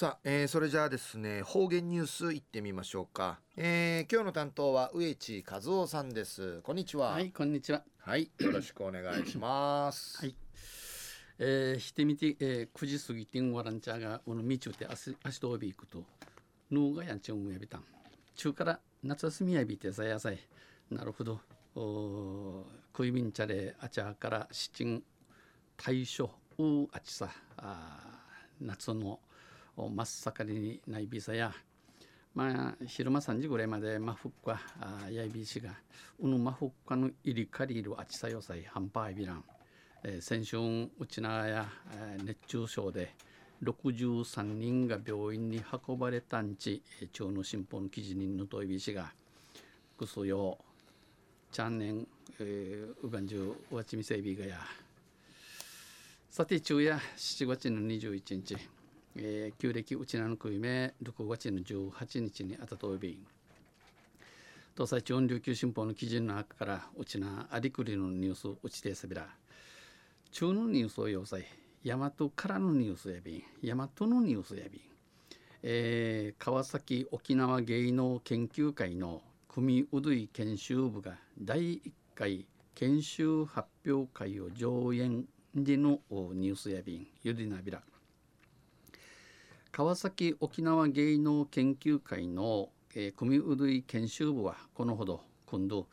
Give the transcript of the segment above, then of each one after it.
さあ、えー、それじゃあですね方言ニュースいってみましょうか、えー、今日の担当は植地和夫さんです。こんにちは。はいこんにちは。はいよろしくお願いします。はい。えー、してみて、えー、9時過ぎてんわらんちゃがこの道で足足とび行くとぬうがやんちゃんやびたん。中から夏休みやびてさやさい。なるほど。お食いびんちゃれあちゃから七大暑うあちさ。あ夏の真っ盛りにないビザやまあ昼間3時ぐらいまでマフッカやいびしがうぬマフッカの入り借りるあちさよさい半端いびらん、えー、先週うちなや、えー、熱中症で63人が病院に運ばれたんち中の新報の記事にのといびしがくすよチャンネン、えー、うがんじゅうわちみせいびがやさて昼夜7月の21日えー、旧暦うちなのくいめ6月の18日にあたとび東西地方琉球新報の記事の中からうちなありくりのニュースうちてさびら。中のニュースを要塞大和からのニュースやびん。大和のニュースやびん、えー、川崎沖縄芸能研究会の組うどい研修部が第1回研修発表会を上演でのニュースやびん。ゆりなびら。川崎沖縄芸能研究会の、えー、組うどい研修部はこのほど今度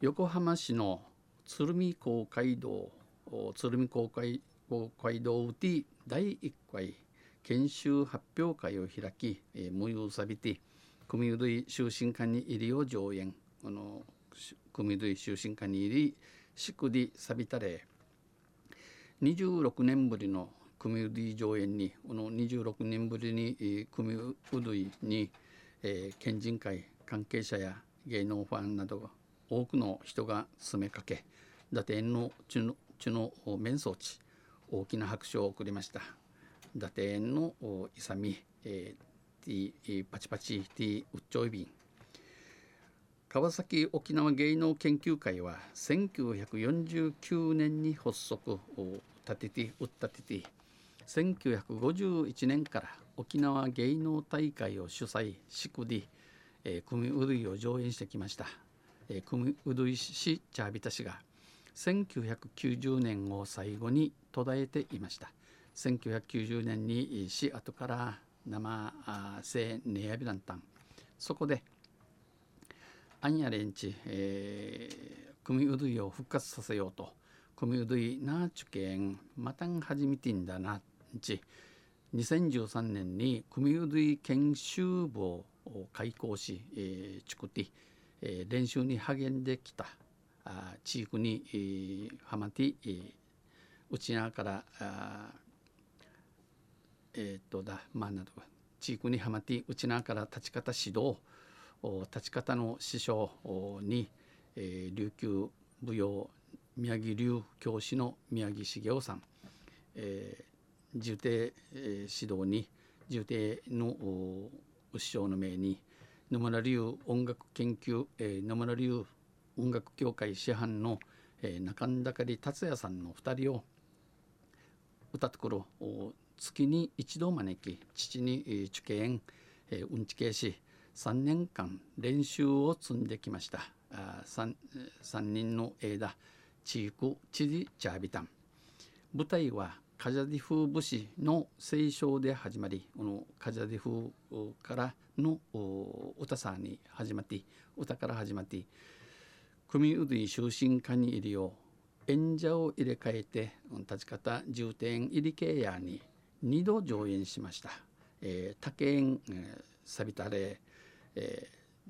横浜市の鶴見公会堂鶴見公会公会堂で第1回研修発表会を開き、えー、無用さびて組うどい終身館に入りを上演この組うどい終身館に入り祝でさびたれ26年ぶりの組うどい上演にこの26年ぶりに組うどいに、えー、県人会関係者や芸能ファンなど多くの人が詰めかけ伊達園の地の地の面相地大きな拍手を送りました伊達園の勇み、えー、ティパチパチティウッチョイビン川崎沖縄芸能研究会は1949年に発足を立てて打ったてて1951年から沖縄芸能大会を主催祝で、えー、組うどいを上演してきました、えー、組うどい市チャービタ氏が1990年を最後に途絶えていました。1990年に市後から生せねやびらんたん。そこでアンヤレンチ、えー、組うどいを復活させようと組うどいなちゅけんまたん始めてんだな。日2013年に組うどい研修部を開講し、えー、作って、えー、練習に励んできたあ地域に、えー、ハマティ、えー、内側からあえっ、とだまあなど地域にハマティ内側から立ち方指導立ち方の師匠に、えー、琉球舞踊宮城流教師の宮城茂雄さん、えー、重帝、えー、指導に重帝の師匠の命に野村流音楽研究、えー、野村流音楽協会師範の、えー、中んだかり達也さんの2人を歌ってくる月に一度招き父に、えー、受験、えー、うんちけし3年間練習を積んできました。あ 3, 3人の枝地域知事チャービタン。舞台はカジャディ風武士の斉唱で始まりこのカジャディ風からの歌さんに始まって歌から始まって組うどい終身化にいるよう演者を入れ替えて立ち方重点入り系やに2度上演しました。えー、竹園、えー、サビタレ、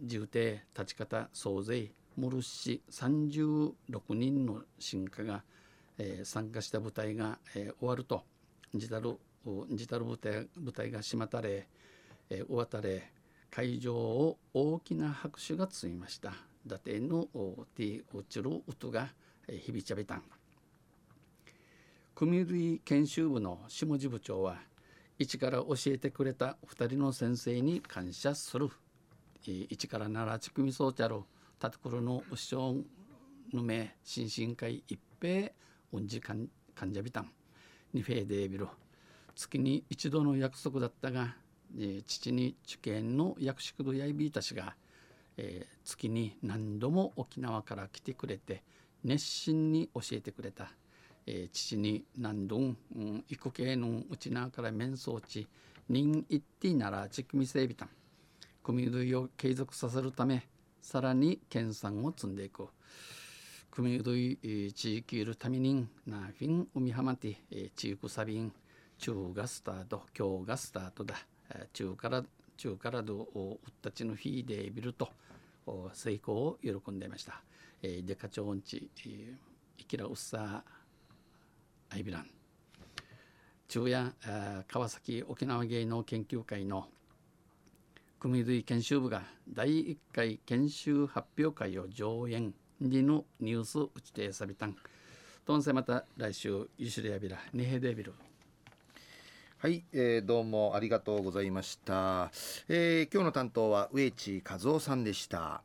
重点立ち方総勢モルシ36人の進化がえー、参加した部隊が、えー、終わるとジタルジタル部隊部隊が閉またれ、えー、終わったれ会場を大きな拍手がつみました。伊達のティウチルウトが響ちゃべたん。組類研修部の下地部長は一から教えてくれた2人の先生に感謝する。一から奈良地組総茶るタトクルの師匠の名新進会一平恩じ患者ビタンにフェーデービル月に一度の約束だったがえー父に受験の役宿度やいびいたちが、えー月に何度も沖縄から来てくれて熱心に教えてくれた、えー父に何度ん、うん、行く系のうちなから面相地人行ってならちくみ整備たん組類を継続させるためさらに研鑽を積んでいく組類えー地域いるためになフィン海浜て地域サビン中がスタート今日がスタートだ。中から中からどうったちの日でビルと成功を喜んでいました、えー、デカチョウンチえーイキラウッサアイビラン。中夜川崎沖縄芸能研究会の組類研修部が第1回研修発表会を上演。にのニュース打ちてさびたんとんせまた来週ゆしりやびらにへでびるはい、えーどうもありがとうございました、えー今日の担当は植地和夫さんでした。